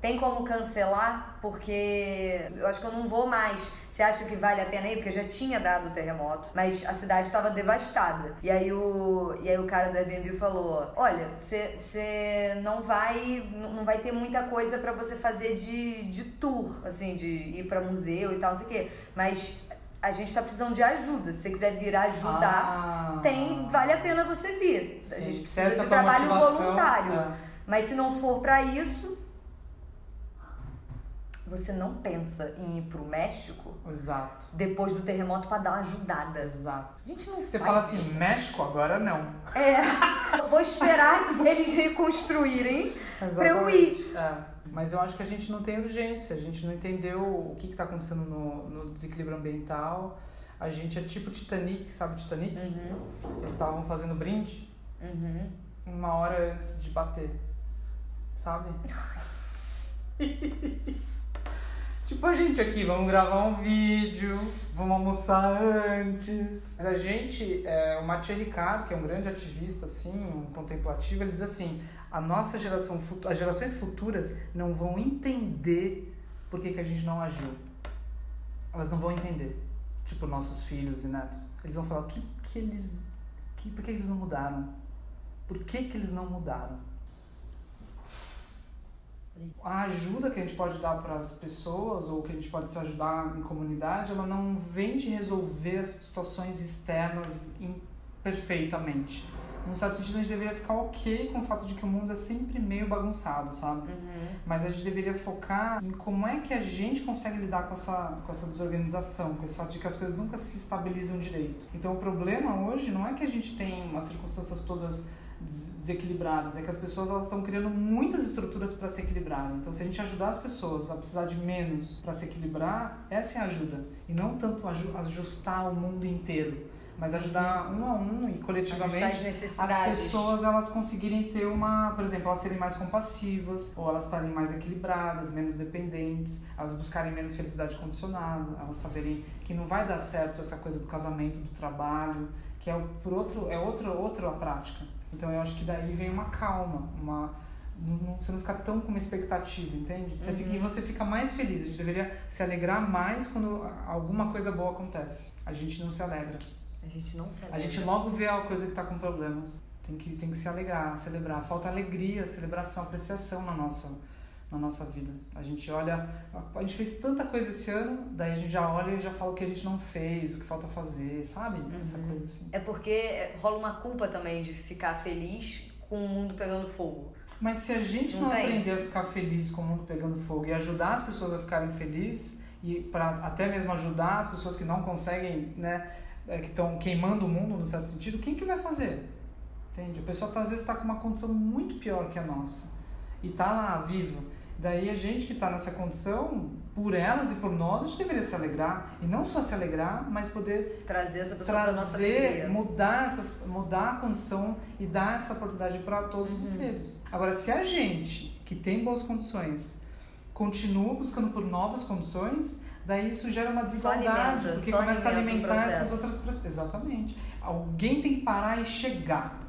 tem como cancelar? Porque eu acho que eu não vou mais. Você acha que vale a pena ir? Porque já tinha dado o terremoto, mas a cidade estava devastada. E aí o, e aí o cara do Airbnb falou: Olha, você não vai não vai ter muita coisa para você fazer de, de tour, assim, de ir para museu e tal, não sei o quê. Mas a gente tá precisando de ajuda. Se você quiser vir ajudar, Ah. tem, vale a pena você vir. A Sim. gente Se essa precisa de a trabalho voluntário. é. Mas se não for pra isso, você não pensa em ir pro México Exato. depois do terremoto pra dar uma ajudada. Exato. A gente não Você fala assim, isso. México agora não. É, vou esperar eles reconstruírem pra eu ir. É. Mas eu acho que a gente não tem urgência, a gente não entendeu o que está acontecendo no, no desequilíbrio ambiental. A gente é tipo Titanic, sabe Titanic? Uhum, Eles estavam fazendo brinde uhum. uma hora antes de bater. Sabe? tipo a gente aqui, vamos gravar um vídeo, vamos almoçar antes. Mas a gente, é, o Mathieu Ricard, que é um grande ativista, assim, um contemplativo, ele diz assim, a nossa geração, as gerações futuras não vão entender por que, que a gente não agiu. Elas não vão entender. Tipo, nossos filhos e netos. Eles vão falar, o que que eles... Que, por que eles não mudaram? Por que que eles não mudaram? A ajuda que a gente pode dar para as pessoas ou que a gente pode se ajudar em comunidade, ela não vem de resolver as situações externas perfeitamente. Num certo sentido, a gente deveria ficar ok com o fato de que o mundo é sempre meio bagunçado, sabe? Uhum. Mas a gente deveria focar em como é que a gente consegue lidar com essa, com essa desorganização, com esse fato de que as coisas nunca se estabilizam direito. Então o problema hoje não é que a gente tem as circunstâncias todas desequilibradas, é que as pessoas elas estão criando muitas estruturas para se equilibrarem. Então se a gente ajudar as pessoas a precisar de menos para se equilibrar, essa é a ajuda. E não tanto aju- ajustar o mundo inteiro, mas ajudar um a um e coletivamente as as pessoas elas conseguirem ter uma, por exemplo, elas serem mais compassivas, ou elas estarem mais equilibradas, menos dependentes, elas buscarem menos felicidade condicionada, elas saberem que não vai dar certo essa coisa do casamento, do trabalho, que é por outro é outro outra prática. Então eu acho que daí vem uma calma, uma não- você não fica tão com uma expectativa, entende? Você fica- Uhum. e você fica mais feliz. A gente deveria se alegrar mais quando alguma coisa boa acontece. A gente não se alegra. A gente não sabe. A gente logo vê a coisa que tá com problema. Tem que, tem que se alegrar, celebrar. Falta alegria, celebração, apreciação na nossa, na nossa vida. A gente olha, a gente fez tanta coisa esse ano, daí a gente já olha e já fala o que a gente não fez, o que falta fazer, sabe? Essa Uhum. coisa assim. É porque rola uma culpa também de ficar feliz com o mundo pegando fogo. Mas se a gente Não não, aprender a ficar feliz com o mundo pegando fogo e ajudar as pessoas a ficarem felizes e para até mesmo ajudar as pessoas que não conseguem, né, é, que estão queimando o mundo no certo sentido, quem que vai fazer? Entende? A pessoa tá, às vezes está com uma condição muito pior que a nossa e tá lá viva. Daí a gente que está nessa condição, por elas e por nós, a gente deveria se alegrar e não só se alegrar, mas poder Trazer essa pessoa pra nossa trazer, alegria. mudar, essas, mudar a condição e dar essa oportunidade para todos Uhum. os seres. Agora, se a gente, que tem boas condições, continua buscando por novas condições, daí isso gera uma desigualdade, porque começa a alimentar essas outras pessoas. Exatamente. Alguém tem que parar e chegar.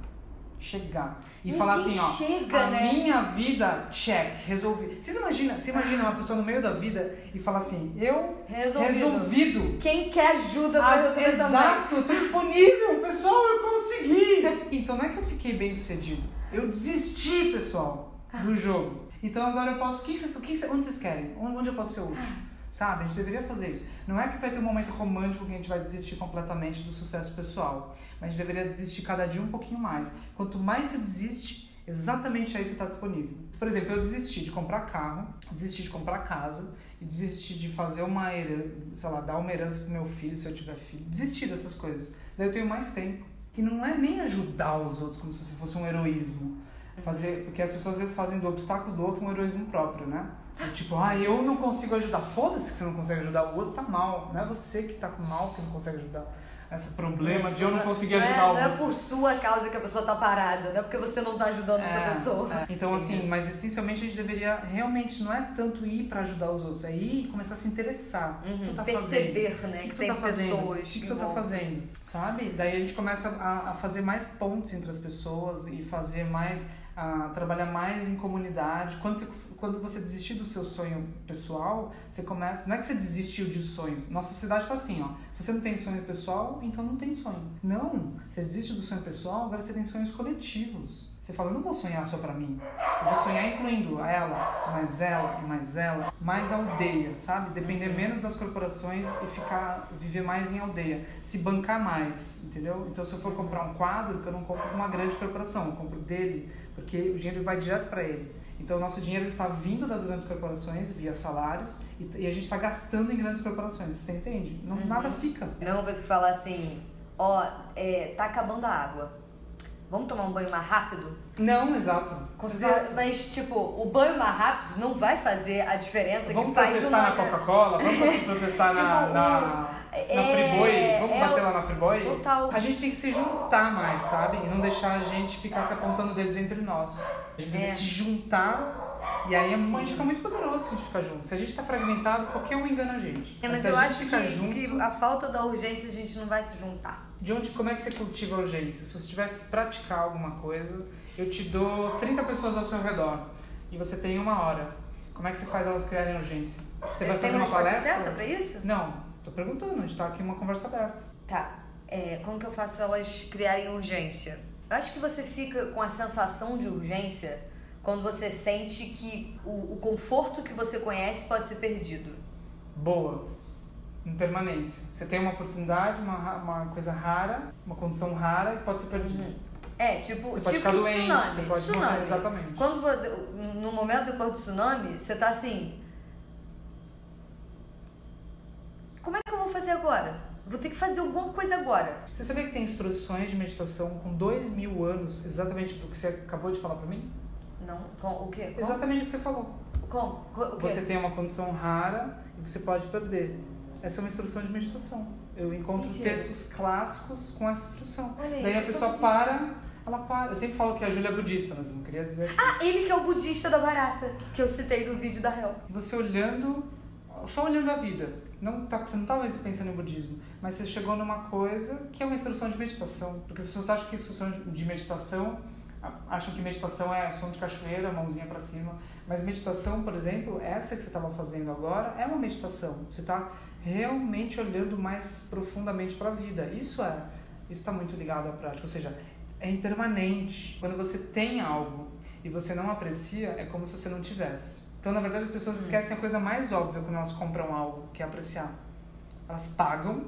Chegar. E Ninguém falar assim, ó, chega, a né? minha vida, check, resolvi. Vocês imaginam, você imagina uma pessoa no meio da vida e fala assim, eu Resolvido. resolvido. Quem quer ajuda pra Ah, resolver também. exato, eu tô disponível, pessoal, eu consegui. Então não é que eu fiquei bem sucedido, eu desisti, pessoal, do jogo. Então agora eu posso, o que vocês, que vocês- onde vocês querem? Onde, onde eu posso ser útil? Sabe, a gente deveria fazer isso. Não é que vai ter um momento romântico que a gente vai desistir completamente do sucesso pessoal, mas a gente deveria desistir cada dia um pouquinho mais. Quanto mais você desiste, exatamente aí você está disponível. Por exemplo, eu desisti de comprar carro, desisti de comprar casa, e desisti de fazer uma herança, sei lá, dar uma herança pro meu filho, se eu tiver filho. Desisti dessas coisas. Daí eu tenho mais tempo. E não é nem ajudar os outros como se fosse um heroísmo. Fazer, porque as pessoas às vezes fazem do obstáculo do outro um heroísmo próprio, né? É tipo, ah, eu não consigo ajudar. Foda-se que você não consegue ajudar, o outro tá mal. Não é você que tá com mal que não consegue ajudar. Esse problema de eu não conseguir não é- ajudar é, o Não é outro. por sua causa que a pessoa tá parada, não é porque você não tá ajudando essa É, pessoa. é. Então, assim, mas essencialmente a gente deveria realmente não é tanto ir pra ajudar os outros, é ir e começar a se interessar. O que Uhum, tu tá Perceber, fazendo? né, O que, que tu tem tá fazendo? pessoas O que, que tu tá fazendo? Sabe? Daí a gente começa a, a fazer mais pontes entre as pessoas e fazer mais. A trabalhar mais em comunidade. Quando você, quando você desistir do seu sonho pessoal, você começa. Não é que você desistiu de sonhos. Nossa sociedade tá assim, ó. Se você não tem sonho pessoal, então não tem sonho. Não! Você desiste do sonho pessoal, agora você tem sonhos coletivos. Você fala, eu não vou sonhar só pra mim. Eu vou sonhar incluindo ela, mais ela e mais ela, mais aldeia, sabe? Depender menos das corporações e ficar viver mais em aldeia, se bancar mais, entendeu? Então se eu for comprar um quadro, que eu não compro de uma grande corporação, eu compro dele, porque o dinheiro vai direto para ele. Então o nosso dinheiro está vindo das grandes corporações via salários e, e a gente está gastando em grandes corporações, você entende? Não, Nada fica. É a mesma coisa que falar assim, ó, é, tá acabando a água. Vamos tomar um banho mais rápido? Não, exato. Considera- exato. Mas, tipo, o banho mais rápido não vai fazer a diferença Vamos que faz protestar uma... na Coca-Cola? Vamos protestar na, Tipo, na, na é- Friboi? Vamos é bater lá na Friboi? Total. A gente tem que se juntar mais, sabe? E não deixar a gente ficar se apontando dedos entre nós. A gente tem É. que se juntar e aí é a gente fica muito poderoso se a gente ficar junto. Se a gente tá fragmentado, qualquer um engana a gente. É, mas se eu acho que, junto, que a falta da urgência a gente não vai se juntar. de onde, como é que você cultiva a urgência? Se você tivesse que praticar alguma coisa, eu te dou 30 pessoas ao seu redor e você tem uma hora. Como é que você faz elas criarem urgência? Você vai fazer uma palestra? certa pra isso? Não, tô perguntando, a gente tá aqui uma conversa aberta. Tá. É, como que eu faço elas criarem urgência? Eu acho que você fica com a sensação de urgência quando você sente que o, o conforto que você conhece pode ser perdido. Boa. Impermanência. Você tem uma oportunidade, uma, uma coisa rara, uma condição rara e pode ser perdida. É, tipo, Você pode tipo ficar doente, tsunami. você pode tsunami. morrer, exatamente. Quando no momento depois do tsunami, você tá assim. Como é que eu vou fazer agora? Vou ter que fazer alguma coisa agora. Você sabia que tem instruções de meditação com dois mil anos, exatamente do que você acabou de falar pra mim? Não, com, o quê? Como? Exatamente o que você falou. Como? Co- O quê? Você tem uma condição rara e você pode perder. Essa é uma instrução de meditação. Eu encontro Mentira. textos clássicos com essa instrução. Daí a pessoa para, ela para. Eu sempre falo que a Júlia é budista, mas eu não queria dizer. Ah, ele que é o budista da barata, que eu citei do vídeo da Hel. Você olhando, só olhando a vida. Não tá, você não estava pensando em budismo, mas você chegou numa coisa que é uma instrução de meditação. Porque as pessoas acham que instrução de meditação, acham que meditação é som de cachoeira, mãozinha para cima. Mas meditação, por exemplo, essa que você estava fazendo agora, é uma meditação. Você está realmente olhando mais profundamente para a vida. Isso é, isso está muito ligado à prática. Ou seja, é impermanente. Quando você tem algo e você não aprecia, é como se você não tivesse. Então, na verdade, as pessoas esquecem a coisa mais óbvia quando elas compram algo, que é apreciar. Elas pagam,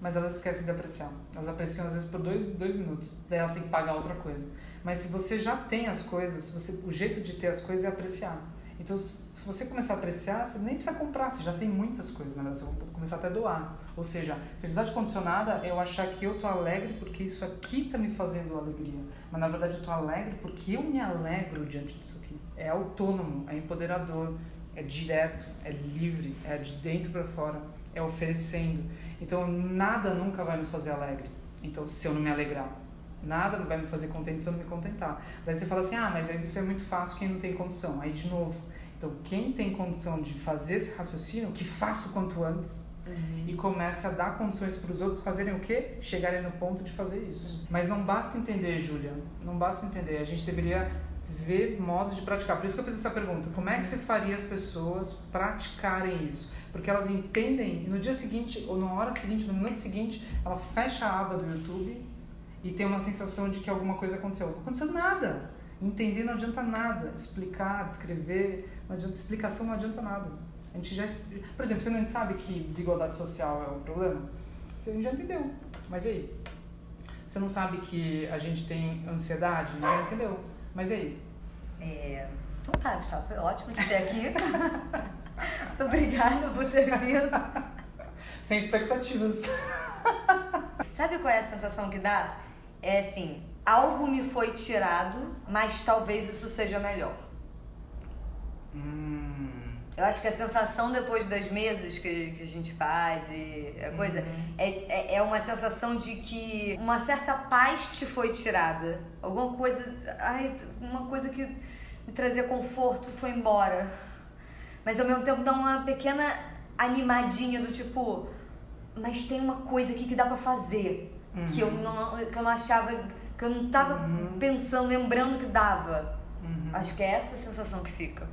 mas elas esquecem de apreciar. Elas apreciam às vezes por dois, dois minutos. Daí elas têm que pagar outra coisa. Mas se você já tem as coisas, se você, o jeito de ter as coisas é apreciar. Então, se você começar a apreciar, você nem precisa comprar, você já tem muitas coisas, na verdade, você vai começar até a doar. Ou seja, felicidade condicionada é eu achar que eu tô alegre porque isso aqui tá me fazendo alegria. Mas na verdade eu tô alegre porque eu me alegro diante disso aqui. É autônomo, é empoderador, é direto, é livre, é de dentro para fora, é oferecendo. Então nada nunca vai nos fazer alegre. Então se eu não me alegrar, nada vai me fazer contente se eu não me contentar. Daí você fala assim: "Ah, mas isso é muito fácil quem não tem condição". Aí de novo, então quem tem condição de fazer esse raciocínio, que faça o quanto antes e comece a dar condições para os outros fazerem o quê? Chegarem no ponto de fazer isso. Mas não basta entender, Júlia. Não basta entender. A gente deveria ver modos de praticar. Por isso que eu fiz essa pergunta. Como é que você faria as pessoas praticarem isso? Porque elas entendem e no dia seguinte, ou na hora seguinte, no minuto seguinte, ela fecha a aba do YouTube e tem uma sensação de que alguma coisa aconteceu. Não aconteceu nada. Entender não adianta nada. Explicar, descrever, não adianta. Explicação não adianta nada. A gente já, por exemplo, você não sabe que desigualdade social é um problema? Você já entendeu. Mas e aí? Você não sabe que a gente tem ansiedade? Entendeu. Mas e aí? É... Então tá, Gustavo, foi ótimo te ter aqui. Muito obrigada por ter vindo. Sem expectativas. Sabe qual é a sensação que dá? É assim, algo me foi tirado, mas talvez isso seja melhor. Hum. Eu acho que a sensação depois das mesas que, que a gente faz e a coisa Uhum. é, é, é uma sensação de que uma certa paz te foi tirada. Alguma coisa. Ai, uma coisa que me trazia conforto foi embora. Mas ao mesmo tempo dá uma pequena animadinha do tipo. Mas tem uma coisa aqui que dá pra fazer. Que, eu não, que eu não achava. Que eu não tava Uhum. pensando, lembrando que dava. Uhum. Acho que é essa a sensação que fica.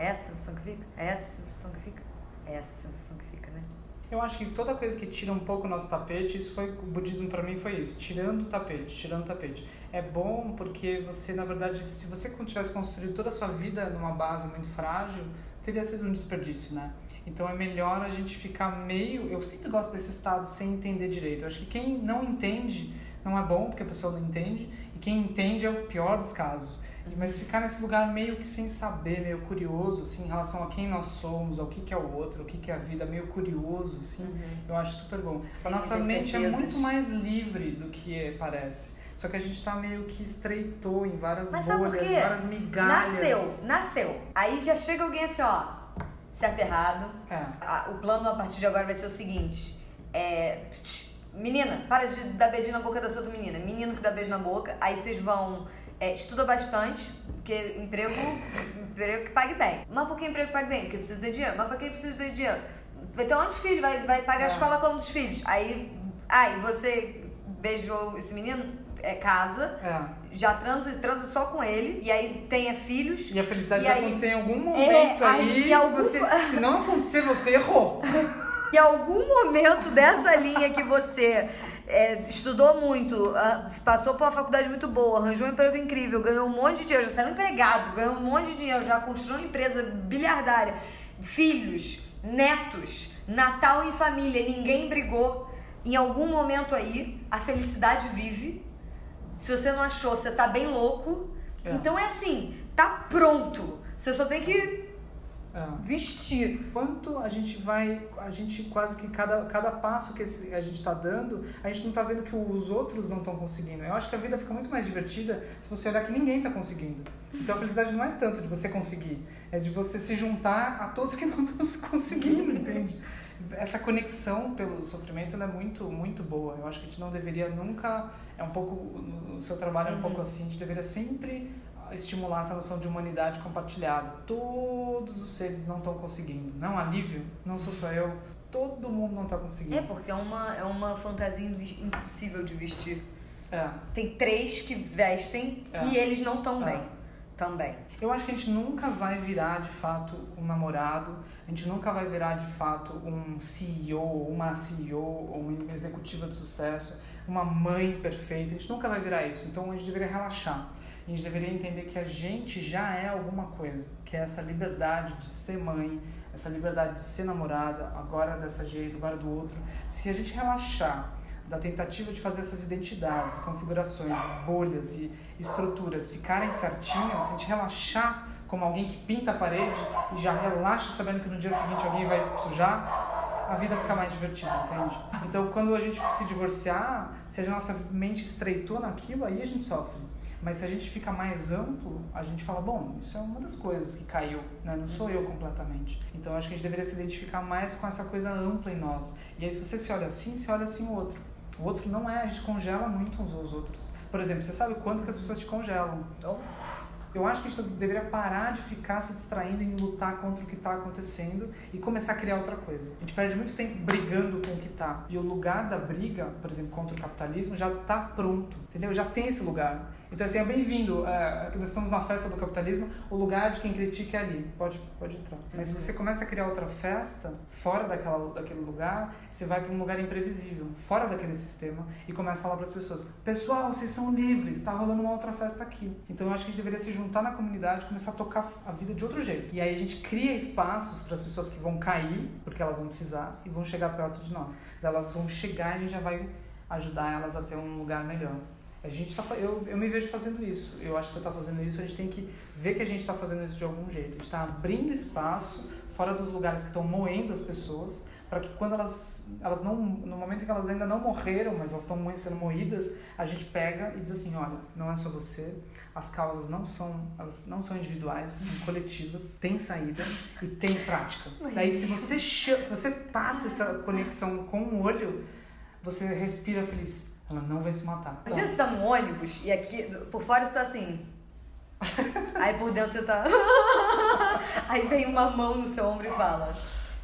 É essa a sensação que fica? É essa a sensação que fica? É essa a sensação que fica, né? Eu acho que toda coisa que tira um pouco o nosso tapete, isso foi o budismo para mim foi isso, tirando o tapete, tirando o tapete. É bom porque você, na verdade, se você tivesse construído toda a sua vida numa base muito frágil, teria sido um desperdício, né? Então é melhor a gente ficar meio, eu sempre gosto desse estado sem entender direito. Eu acho que quem não entende não é bom porque a pessoa não entende e quem entende é o pior dos casos. Mas ficar nesse lugar meio que sem saber, meio curioso, assim, em relação a quem nós somos, ao que, que é o outro, o que, que é a vida, meio curioso, assim, eu acho super bom. Sem a nossa mente é muito mais livre do que parece. Só que a gente tá meio que estreitou em várias Mas bolhas, várias migalhas. Nasceu, nasceu. Aí já chega alguém assim, ó, certo errado. É. O plano a partir de agora vai ser o seguinte: é. Menina, para de dar beijinho na boca da sua outra menina. Menino que dá beijo na boca. Aí vocês vão. É, estuda bastante, porque emprego, emprego que pague bem. Mas por que emprego que pague bem? Porque precisa de dinheiro. Mas por que precisa de dinheiro? Vai ter onde filho? Vai, vai pagar a É. escola como dos filhos. Aí, aí você beijou esse menino, é casa, É. já transa, transa só com ele, e aí tenha filhos. E a felicidade E vai aí- acontecer em algum momento É, aí. se, algum- você, se não acontecer, você errou. Em algum momento dessa linha que você é, estudou muito, passou por uma faculdade muito boa, arranjou um emprego incrível, ganhou um monte de dinheiro, já saiu empregado, ganhou um monte de dinheiro, já construiu uma empresa bilhardária, filhos, netos, Natal em família, ninguém brigou. Em algum momento aí, a felicidade vive. Se você não achou, você tá bem louco. É. Então é assim, tá pronto. Você só tem que É. vestir. Quanto a gente vai, a gente quase que cada, cada passo que esse- a gente está dando, a gente não está vendo que os outros não estão conseguindo. Eu acho que a vida fica muito mais divertida se você olhar que ninguém está conseguindo. Então a felicidade não é tanto de você conseguir, é de você se juntar a todos que não estão conseguindo, entende? Essa conexão pelo sofrimento é muito, muito boa. Eu acho que a gente não deveria nunca. É um pouco. O seu trabalho é um pouco assim, a gente deveria sempre estimular essa noção de humanidade compartilhada. Todos os seres não estão conseguindo. Não é alívio, não sou só eu. Todo mundo não está É, conseguindo. porque é uma, é uma fantasia impossível de vestir. É. Tem três que vestem É. e eles não estão É. bem. Também. Eu acho que a gente nunca vai virar de fato um namorado, a gente nunca vai virar de fato um CEO, uma CEO, ou uma executiva de sucesso, uma mãe perfeita, a gente nunca vai virar isso. Então a gente deveria relaxar. A gente deveria entender que a gente já é alguma coisa, que é essa liberdade de ser mãe, essa liberdade de ser namorada, agora dessa jeito, agora do outro. Se a gente relaxar da tentativa de fazer essas identidades, configurações, bolhas e estruturas ficarem certinhas, se a gente relaxar como alguém que pinta a parede e já relaxa sabendo que no dia seguinte alguém vai sujar, a vida fica mais divertida, entende? Então, quando a gente se divorciar, se a nossa mente estreitou naquilo, aí a gente sofre. Mas se a gente fica mais amplo, a gente fala, bom, isso é uma das coisas que caiu, né? Não sou eu completamente. Então, acho que a gente deveria se identificar mais com essa coisa ampla em nós. E aí, se você se olha assim, se olha assim o outro. O outro não é, a gente congela muito uns aos outros. Por exemplo, você sabe quanto que as pessoas te congelam. Eu acho que a gente deveria parar de ficar se distraindo em lutar contra o que está acontecendo e começar a criar outra coisa. A gente perde muito tempo brigando com o que está. E o lugar da briga, por exemplo, contra o capitalismo, já está pronto, entendeu? Já tem esse lugar. Então, assim, é bem-vindo. É, nós estamos na festa do capitalismo, o lugar de quem critica é ali. Pode, pode entrar. Mas se você começa a criar outra festa, fora daquela, daquele lugar, você vai para um lugar imprevisível, fora daquele sistema, e começa a falar para as pessoas: Pessoal, vocês são livres, está rolando uma outra festa aqui. Então, eu acho que a gente deveria se juntar na comunidade, começar a tocar a vida de outro jeito. E aí a gente cria espaços para as pessoas que vão cair, porque elas vão precisar, e vão chegar perto de nós. Elas vão chegar e a gente já vai ajudar elas a ter um lugar melhor. A gente tá, eu, eu me vejo fazendo isso. Eu acho que você está fazendo isso. A gente tem que ver que a gente está fazendo isso de algum jeito. A gente está abrindo espaço fora dos lugares que estão moendo as pessoas para que quando elas, elas não, no momento em que elas ainda não morreram, mas elas estão sendo moídas, a gente pega e diz assim, olha, não é só você, as causas não são, elas não são individuais, são coletivas, tem saída e tem prática. Daí se você se você passa essa conexão com o olho, você respira feliz. Ela não vai se matar. Imagina você tá no ônibus e aqui, por fora você tá assim. Aí por dentro você tá. Aí vem uma mão no seu ombro e fala: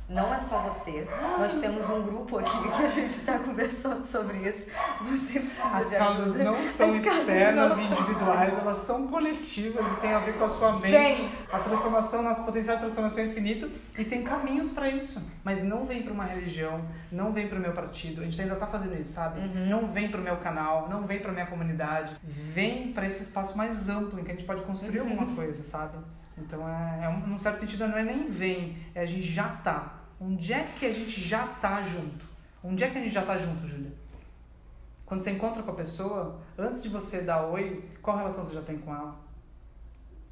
não é só você. Nós temos um grupo aqui que a gente está conversando sobre isso. Você precisa As de causas ajuda. não são As externas e são individuais, elas são coletivas e tem a ver com a sua mente. Vem. A transformação, nosso potencial de transformação é infinito e tem caminhos para isso. Mas não vem para uma religião, não vem para o meu partido. A gente ainda tá fazendo isso, sabe? Uhum. Não vem para o meu canal, não vem para minha comunidade. Vem para esse espaço mais amplo em que a gente pode construir Uhum. alguma coisa, sabe? Então, é, é um, num certo sentido, não é nem vem, é a gente já tá. Onde é que a gente já tá junto? Onde é que a gente já tá junto, Júlia? Quando você encontra com a pessoa, antes de você dar oi, qual relação você já tem com ela?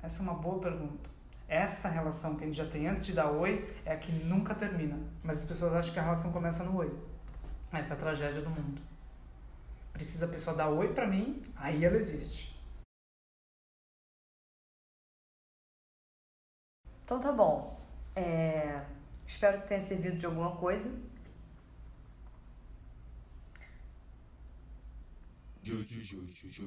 Essa é uma boa pergunta. Essa relação que a gente já tem antes de dar oi é a que nunca termina. Mas as pessoas acham que a relação começa no oi. Essa é a tragédia do mundo. Precisa a pessoa dar oi pra mim, aí ela existe. Então tá bom. É, Espero que tenha servido de alguma coisa. Ju, ju, ju, ju, ju.